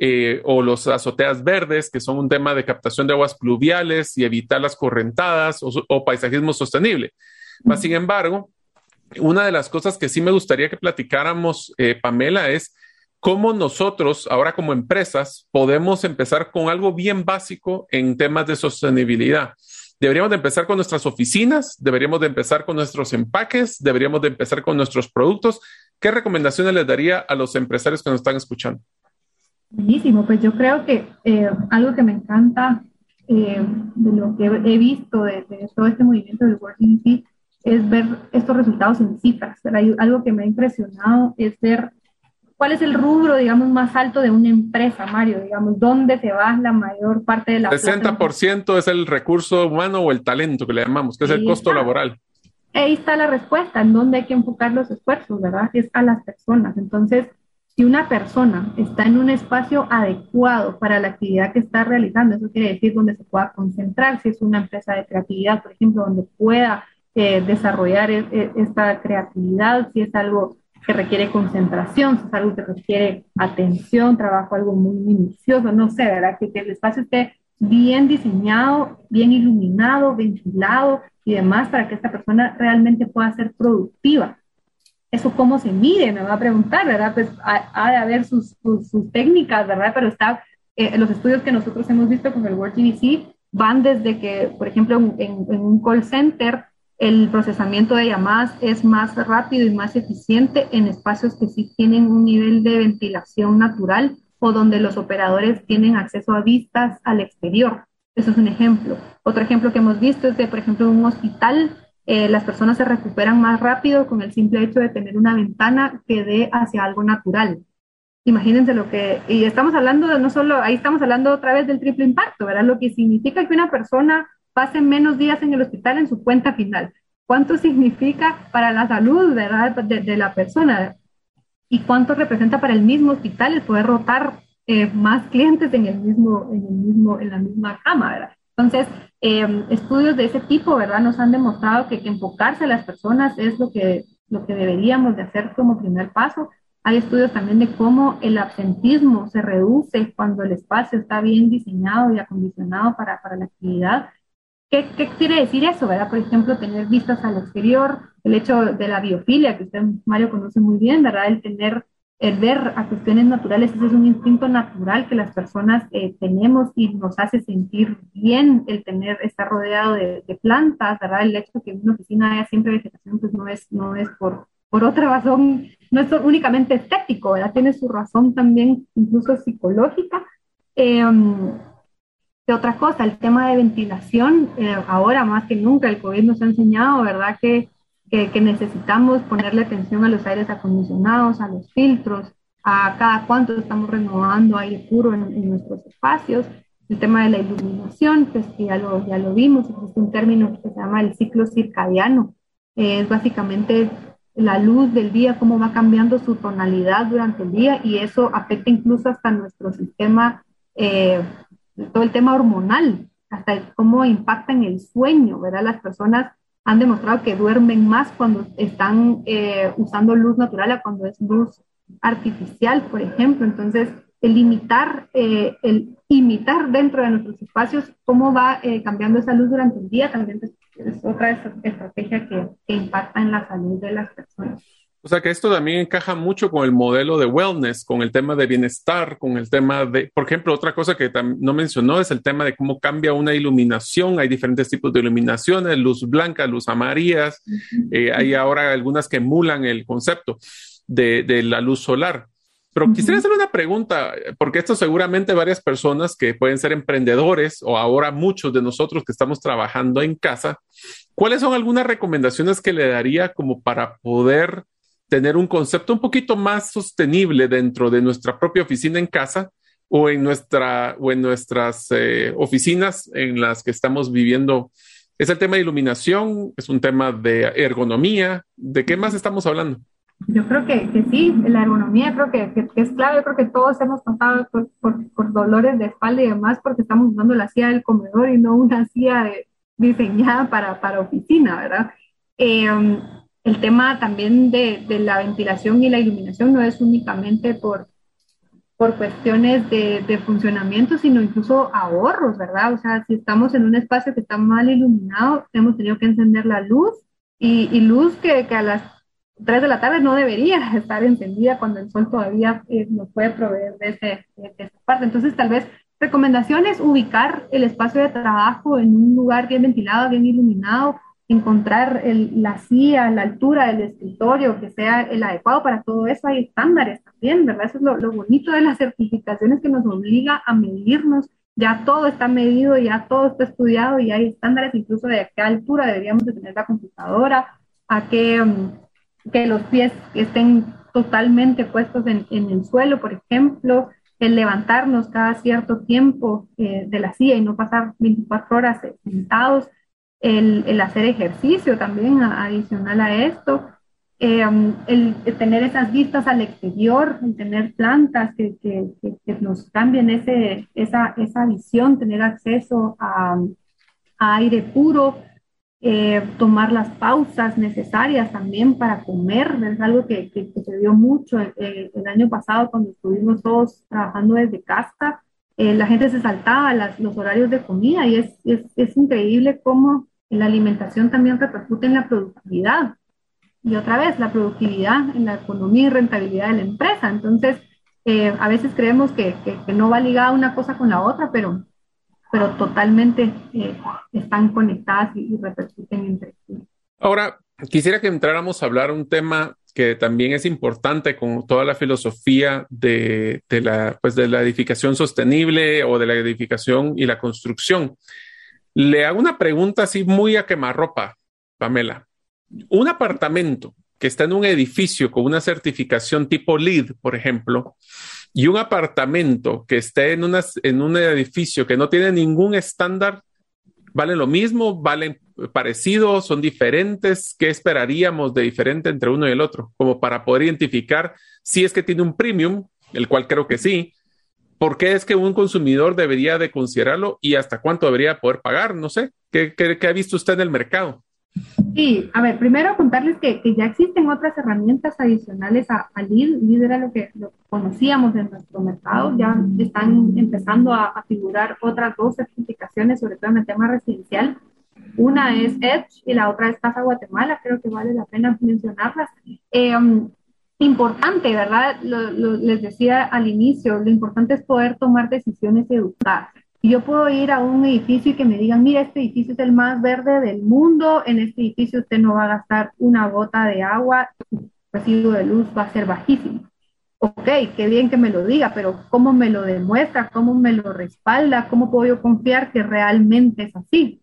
eh, o los azoteas verdes, que son un tema de captación de aguas pluviales y evitar las correntadas o, paisajismo sostenible. sin embargo, una de las cosas que sí me gustaría que platicáramos, eh, Pamela, es cómo nosotros, ahora como empresas, podemos empezar con algo bien básico en temas de sostenibilidad. Deberíamos de empezar con nuestras oficinas, deberíamos de empezar con nuestros empaques, deberíamos de empezar con nuestros productos. ¿Qué recomendaciones les daría a los empresarios que nos están escuchando? Buenísimo, pues yo creo que eh, algo que me encanta eh, de lo que he visto de, todo este movimiento del Working Fit es ver estos resultados en cifras. Algo que me ha impresionado es ver cuál es el rubro, digamos, más alto de una empresa, Mario, digamos, dónde se va la mayor parte de la... 60% es el recurso humano o el talento que le llamamos, que es el costo laboral. Ahí está la respuesta, en dónde hay que enfocar los esfuerzos, ¿verdad? Es a las personas. Entonces, si una persona está en un espacio adecuado para la actividad que está realizando, eso quiere decir donde se pueda concentrar, si es una empresa de creatividad, por ejemplo, donde pueda eh, desarrollar e, e, esta creatividad, si es algo que requiere concentración, si es algo que requiere atención, trabajo algo muy minucioso, no sé, ¿verdad? Que, que el espacio esté bien diseñado, bien iluminado, ventilado y demás para que esta persona realmente pueda ser productiva eso cómo se mide, me va a preguntar, ¿verdad? Pues ha, de haber sus, técnicas, ¿verdad? Pero está, eh, los estudios que nosotros hemos visto con el World GDC van desde que, por ejemplo, en, un call center, el procesamiento de llamadas es más rápido y más eficiente en espacios que sí tienen un nivel de ventilación natural o donde los operadores tienen acceso a vistas al exterior. Eso es un ejemplo. Otro ejemplo que hemos visto es de, por ejemplo, un hospital eh, las personas se recuperan más rápido con el simple hecho de tener una ventana que dé hacia algo natural. Imagínense lo que, y estamos hablando de no solo, ahí estamos hablando otra vez del triple impacto, ¿verdad? Lo que significa que una persona pase menos días en el hospital en su cuenta final. ¿Cuánto significa para la salud, ¿verdad? De, la persona? ¿Y cuánto representa para el mismo hospital el poder rotar eh, más clientes en el mismo, en el mismo, en la misma cama, ¿verdad? Entonces, em, estudios de ese tipo, ¿verdad? Nos han demostrado que, enfocarse a las personas es lo que, lo que deberíamos de hacer como primer paso. Hay estudios también de cómo el absentismo se reduce cuando el espacio está bien diseñado y acondicionado para, para la actividad. ¿Qué, ¿Qué, quiere decir eso, verdad? Por ejemplo, tener vistas al exterior, el hecho de la biofilia, que usted, Mario, conoce muy bien, ¿verdad? El tener el ver a cuestiones naturales, ese es un instinto natural que las personas eh, tenemos y nos hace sentir bien el tener, estar rodeado de, plantas, ¿verdad? El hecho de que en una oficina haya siempre vegetación, pues no es, no es por, por otra razón, no es únicamente estético, ¿verdad? Tiene su razón también incluso psicológica. Eh, otra cosa, el tema de ventilación, eh, ahora más que nunca el COVID nos ha enseñado, ¿verdad? Que que, necesitamos ponerle atención a los aires acondicionados, a los filtros, a cada cuánto estamos renovando aire puro en, nuestros espacios. El tema de la iluminación, pues que ya lo, ya lo vimos, existe un término que se llama el ciclo circadiano. es básicamente la luz del día, cómo va cambiando su tonalidad durante el día y eso afecta incluso hasta nuestro sistema, eh, todo el tema hormonal, hasta cómo impacta en el sueño, ¿verdad? Las personas han demostrado que duermen más cuando están eh, usando luz natural a cuando es luz artificial, por ejemplo. Entonces, el limitar, eh, el imitar dentro de nuestros espacios cómo va eh, cambiando esa luz durante el día también es, otra estrategia que impacta en la salud de las personas. O sea que esto también encaja mucho con el modelo de wellness, con el tema de bienestar, con el tema de, por ejemplo, otra cosa que no mencionó es el tema de cómo cambia una iluminación. Hay diferentes tipos de iluminaciones, luz blanca, luz amarillas. Eh, hay ahora algunas que emulan el concepto de, de la luz solar. Pero quisiera hacer una pregunta, porque esto seguramente varias personas que pueden ser emprendedores o ahora muchos de nosotros que estamos trabajando en casa, ¿cuáles son algunas recomendaciones que le daría como para poder tener un concepto un poquito más sostenible dentro de nuestra propia oficina en casa o en, nuestra, o en nuestras eh, oficinas en las que estamos viviendo. Es el tema de iluminación, es un tema de ergonomía. ¿De qué más estamos hablando? Yo creo que, que sí, la ergonomía creo que, que, es clave. Yo creo que todos hemos pasado por, por, dolores de espalda y demás porque estamos usando la silla del comedor y no una silla diseñada para, para oficina, ¿verdad? Eh, el tema también de, la ventilación y la iluminación no es únicamente por, por cuestiones de, funcionamiento, sino incluso ahorros, ¿verdad? O sea, si estamos en un espacio que está mal iluminado, hemos tenido que encender la luz y, luz que, a las 3 de la tarde no debería estar encendida cuando el sol todavía eh, nos puede proveer de, ese, de esa parte. Entonces, tal vez recomendaciones, ubicar el espacio de trabajo en un lugar bien ventilado, bien iluminado, encontrar la silla, la altura del escritorio, que sea el adecuado para todo eso, hay estándares también, ¿verdad? Eso es lo, bonito de las certificaciones que nos obliga a medirnos, ya todo está medido, ya todo está estudiado y hay estándares incluso de a qué altura deberíamos de tener la computadora, a qué, mm, que los pies estén totalmente puestos en, el suelo, por ejemplo, el levantarnos cada cierto tiempo eh, de la silla y no pasar 24 horas sentados, el, hacer ejercicio también adicional a esto, eh, um, el, tener esas vistas al exterior, el tener plantas que, que, nos cambien ese, esa, esa, visión, tener acceso a, aire puro, eh, tomar las pausas necesarias también para comer, es algo que, se dio mucho el, el, año pasado cuando estuvimos todos trabajando desde casa. Eh, la gente se saltaba los horarios de comida y es, es, es increíble cómo la alimentación también repercute en la productividad. Y otra vez, la productividad en la economía y rentabilidad de la empresa. Entonces, eh, a veces creemos que, no va ligada una cosa con la otra, pero, pero totalmente eh, están conectadas y, repercuten entre sí. Ahora, quisiera que entráramos a hablar un tema que también es importante con toda la filosofía de, la, pues de la edificación sostenible o de la edificación y la construcción. Le hago una pregunta así muy a quemarropa, Pamela. Un apartamento que está en un edificio con una certificación tipo LEED, por ejemplo, y un apartamento que esté en, en un edificio que no tiene ningún estándar, ¿valen lo mismo? ¿Valen parecidos? ¿Son diferentes? ¿Qué esperaríamos de diferente entre uno y el otro? Como para poder identificar si es que tiene un premium, el cual creo que sí, ¿Por qué es que un consumidor debería de considerarlo y hasta cuánto debería poder pagar? No sé, ¿qué, ha visto usted en el mercado? Sí, a ver, primero contarles que, ya existen otras herramientas adicionales a, a LEED. LEED era lo que, conocíamos en nuestro mercado. Ya están empezando a, figurar otras dos certificaciones, sobre todo en el tema residencial. Una es Edge y la otra es Casa Guatemala. Creo que vale la pena mencionarlas. Eh, um, importante, ¿verdad? les decía al inicio, lo importante es poder tomar decisiones educadas. Yo puedo ir a un edificio y que me digan, mira, este edificio es el más verde del mundo, en este edificio usted no va a gastar una gota de agua, el residuo de luz va a ser bajísimo. Ok, qué bien que me lo diga, pero ¿cómo me lo demuestra? ¿Cómo me lo respalda? ¿Cómo puedo yo confiar que realmente es así?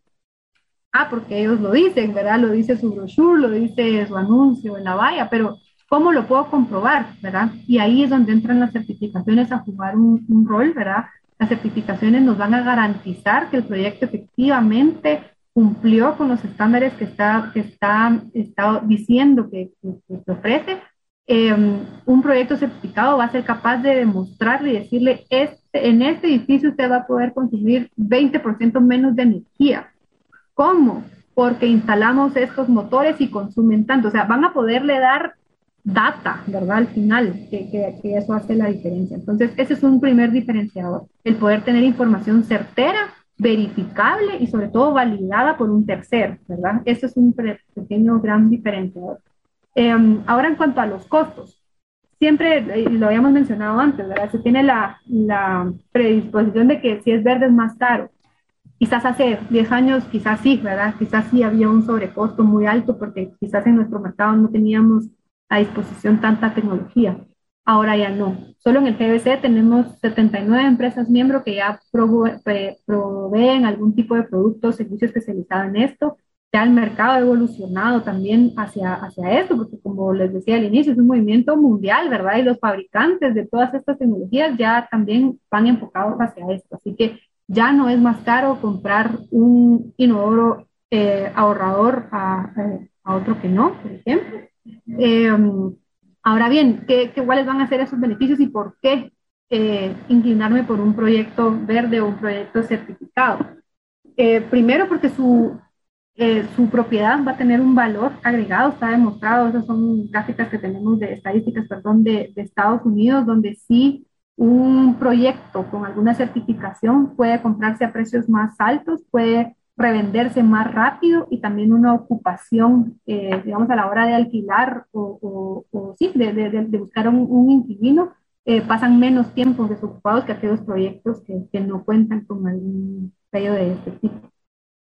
Ah, porque ellos lo dicen, ¿verdad? Lo dice su brochure, lo dice su anuncio en la valla, pero ¿Cómo lo puedo comprobar? ¿verdad? Y ahí es donde entran las certificaciones a jugar un, rol, ¿verdad? Las certificaciones nos van a garantizar que el proyecto efectivamente cumplió con los estándares que está, que está, está diciendo que, que, ofrece. Em, un proyecto certificado va a ser capaz de demostrarle y decirle, este, en este edificio usted va a poder consumir 20% menos de energía. ¿Cómo? porque instalamos estos motores y consumen tanto. O sea, van a poderle dar data, ¿verdad? Al final, que, que, eso hace la diferencia. Entonces, ese es un primer diferenciador, el poder tener información certera, verificable y sobre todo validada por un tercero, ¿verdad? Eso es un pequeño gran diferenciador. Em, ahora, en cuanto a los costos, siempre eh, lo habíamos mencionado antes, ¿verdad? Se tiene la, la predisposición de que si es verde es más caro. Quizás hace 10 años, quizás sí, ¿verdad? Quizás sí había un sobrecosto muy alto porque quizás en nuestro mercado no teníamos a disposición tanta tecnología. Ahora ya no. Solo en el GBC tenemos 79 empresas miembros que ya proveen algún tipo de producto o servicio especializado en esto. Ya el mercado ha evolucionado también hacia, hacia esto, porque como les decía al inicio, es un movimiento mundial, ¿verdad? Y los fabricantes de todas estas tecnologías ya también van enfocados hacia esto. Así que ya no es más caro comprar un inodoro eh, ahorrador eh, a otro que no, por ejemplo. Eh, ahora bien, ¿qué, ¿cuáles van a ser esos beneficios y por qué eh, inclinarme por un proyecto verde o un proyecto certificado? Eh, primero, porque su, su propiedad va a tener un valor agregado, está demostrado, esas son gráficas que tenemos de estadísticas, perdón, de, de Estados Unidos, donde sí un proyecto con alguna certificación puede comprarse a precios más altos, puede revenderse más rápido y también una ocupación, eh, digamos, a la hora de alquilar o, sí, de, buscar un, un inquilino, eh, pasan menos tiempo desocupados que aquellos proyectos que, que no cuentan con algún sello de este tipo.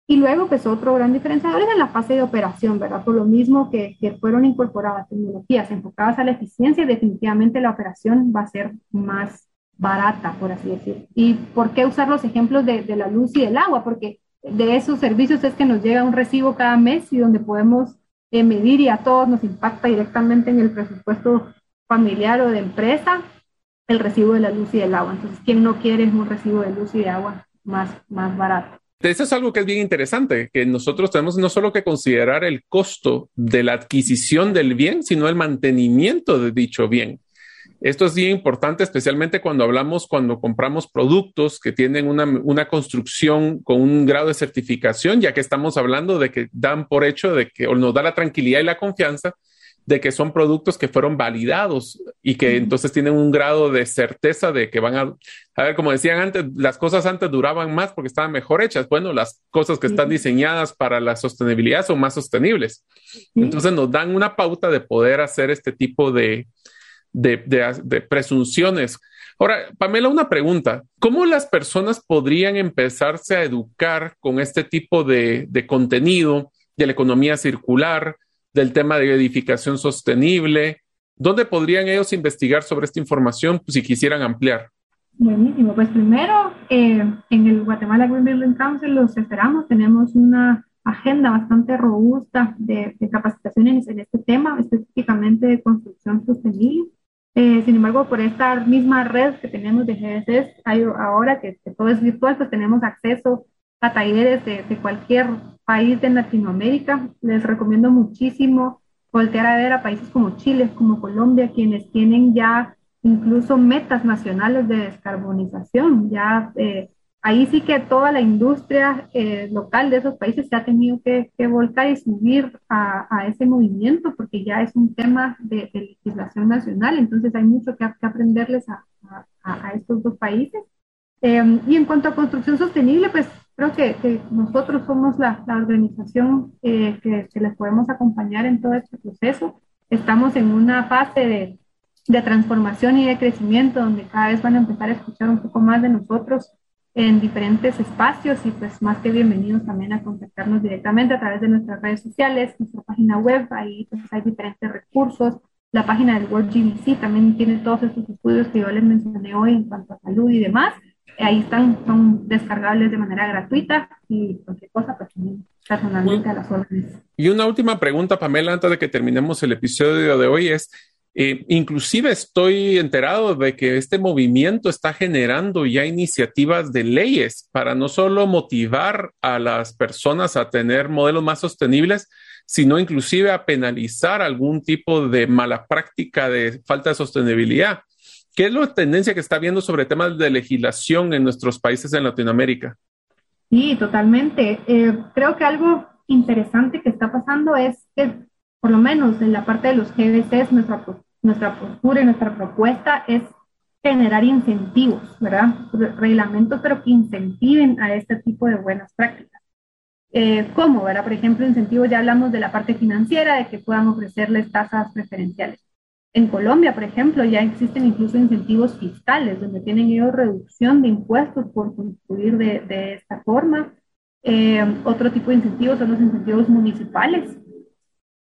Y luego, pues otro gran diferenciador es en la fase de operación, ¿verdad? Por lo mismo que, que, fueron incorporadas tecnologías enfocadas a la eficiencia, definitivamente la operación va a ser más barata, por así decir. ¿Y por qué usar los ejemplos de, de la luz y del agua? Porque de esos servicios es que nos llega un recibo cada mes y donde podemos eh, medir y a todos nos impacta directamente en el presupuesto familiar o de empresa el recibo de la luz y del agua. Entonces, ¿quién no quiere un recibo de luz y de agua más, más barato? Eso es algo que es bien interesante, que nosotros tenemos no solo que considerar el costo de la adquisición del bien, sino el mantenimiento de dicho bien. Esto es bien importante, especialmente cuando hablamos, cuando compramos productos que tienen una, una, construcción con un grado de certificación, ya que estamos hablando de que dan por hecho de que o nos da la tranquilidad y la confianza de que son productos que fueron validados y que entonces tienen un grado de certeza de que van a, a ver, como decían antes, las cosas antes duraban más porque estaban mejor hechas. Bueno, las cosas que están diseñadas para la sostenibilidad son más sostenibles. Entonces nos dan una pauta de poder hacer este tipo de, de, presunciones. Ahora, Pamela, una pregunta. ¿Cómo las personas podrían empezarse a educar con este tipo de, de contenido de la economía circular, del tema de edificación sostenible? ¿Dónde podrían ellos investigar sobre esta información si quisieran ampliar? Buenísimo. Pues primero, eh, en el Guatemala Green Building Council los esperamos. Tenemos una agenda bastante robusta de, de capacitaciones en este tema, específicamente de construcción sostenible. Eh, sin embargo, por esta misma red que tenemos de GSS, hay ahora que, todo es virtual, pues tenemos acceso a talleres de, de, cualquier país de Latinoamérica. Les recomiendo muchísimo voltear a ver a países como Chile, como Colombia, quienes tienen ya incluso metas nacionales de descarbonización, ya eh, ahí sí que toda la industria eh, local de esos países se ha tenido que, volcar y subir a, ese movimiento porque ya es un tema de, legislación nacional, entonces hay mucho que, aprenderles a, estos dos países. Em, y en cuanto a construcción sostenible, pues creo que, nosotros somos la, organización eh, que, les podemos acompañar en todo este proceso. Estamos en una fase de transformación y de crecimiento donde cada vez van a empezar a escuchar un poco más de nosotros en diferentes espacios y pues más que bienvenidos también a contactarnos directamente a través de nuestras redes sociales, nuestra página web, ahí pues hay diferentes recursos, la página del World GBC también tiene todos estos estudios que yo les mencioné hoy en cuanto a salud y demás, ahí están, son descargables de manera gratuita y cualquier cosa pues también personalmente a las órdenes. Y una última pregunta, Pamela, antes de que terminemos el episodio de hoy es, eh, inclusive estoy enterado de que este movimiento está generando ya iniciativas de leyes para no solo motivar a las personas a tener modelos más sostenibles, sino inclusive a penalizar algún tipo de mala práctica de falta de sostenibilidad. ¿Qué es la tendencia que está viendo sobre temas de legislación en nuestros países en Latinoamérica? Sí, totalmente. Eh, creo que algo interesante que está pasando es que, por lo menos en la parte de los GBCs, nuestra, nuestra postura y nuestra propuesta es generar incentivos, ¿verdad? Reglamentos, pero que incentiven a este tipo de buenas prácticas. Eh, ¿Cómo? ¿verdad? Por ejemplo, incentivos, ya hablamos de la parte financiera, de que puedan ofrecerles tasas preferenciales. En Colombia, por ejemplo, ya existen incluso incentivos fiscales, donde tienen ellos reducción de impuestos por construir de, de esta forma. Eh, otro tipo de incentivos son los incentivos municipales,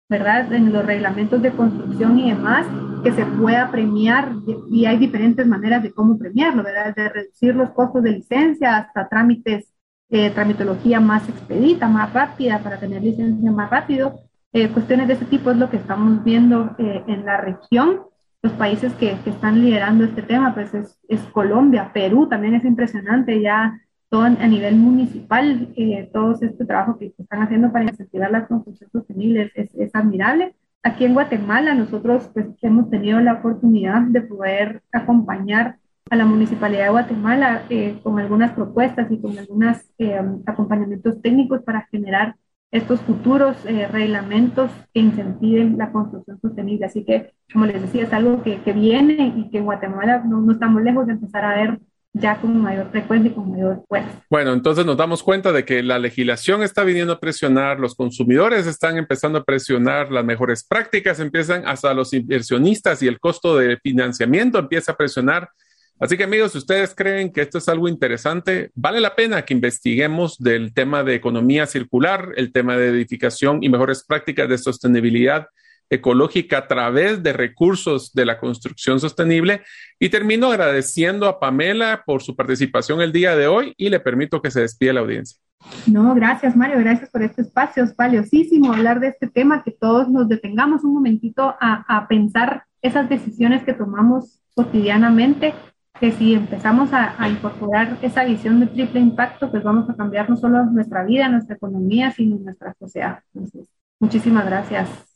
¿verdad? En los reglamentos de construcción y demás, que se pueda premiar, y hay diferentes maneras de cómo premiarlo, ¿verdad? De reducir los costos de licencia hasta trámites, eh, tramitología más expedita, más rápida, para tener licencia más rápido. Eh, cuestiones de ese tipo es lo que estamos viendo eh, en la región. Los países que, que, están liderando este tema, pues es, es Colombia, Perú también es impresionante ya a nivel municipal, eh, todo este trabajo que, están haciendo para incentivar la construcción sostenible es, es, admirable. Aquí en Guatemala nosotros pues, hemos tenido la oportunidad de poder acompañar a la Municipalidad de Guatemala eh, con algunas propuestas y con algunos eh, acompañamientos técnicos para generar estos futuros eh, reglamentos que incentiven la construcción sostenible. Así que, como les decía, es algo que, que viene y que en Guatemala no, no estamos lejos de empezar a ver ya con mayor frecuencia y con mayor fuerza. Bueno, entonces nos damos cuenta de que la legislación está viniendo a presionar, los consumidores están empezando a presionar, las mejores prácticas empiezan, hasta los inversionistas y el costo de financiamiento empieza a presionar. Así que amigos, si ustedes creen que esto es algo interesante, vale la pena que investiguemos del tema de economía circular, el tema de edificación y mejores prácticas de sostenibilidad ecológica a través de recursos de la construcción sostenible. Y termino agradeciendo a Pamela por su participación el día de hoy y le permito que se despide la audiencia. No, gracias Mario, gracias por este espacio. Es valiosísimo hablar de este tema, que todos nos detengamos un momentito a, a pensar esas decisiones que tomamos cotidianamente, que si empezamos a, a, incorporar esa visión de triple impacto, pues vamos a cambiar no solo nuestra vida, nuestra economía, sino nuestra sociedad. Entonces, muchísimas gracias.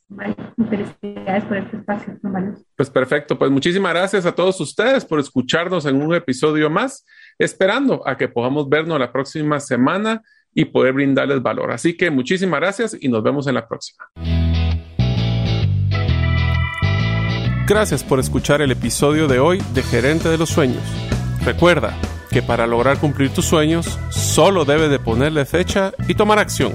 Felicidades por este espacio, Pues perfecto, pues muchísimas gracias a todos ustedes por escucharnos en un episodio más, esperando a que podamos vernos la próxima semana y poder brindarles valor. Así que muchísimas gracias y nos vemos en la próxima. Gracias por escuchar el episodio de hoy de Gerente de los Sueños. Recuerda que para lograr cumplir tus sueños, solo debes de ponerle fecha y tomar acción.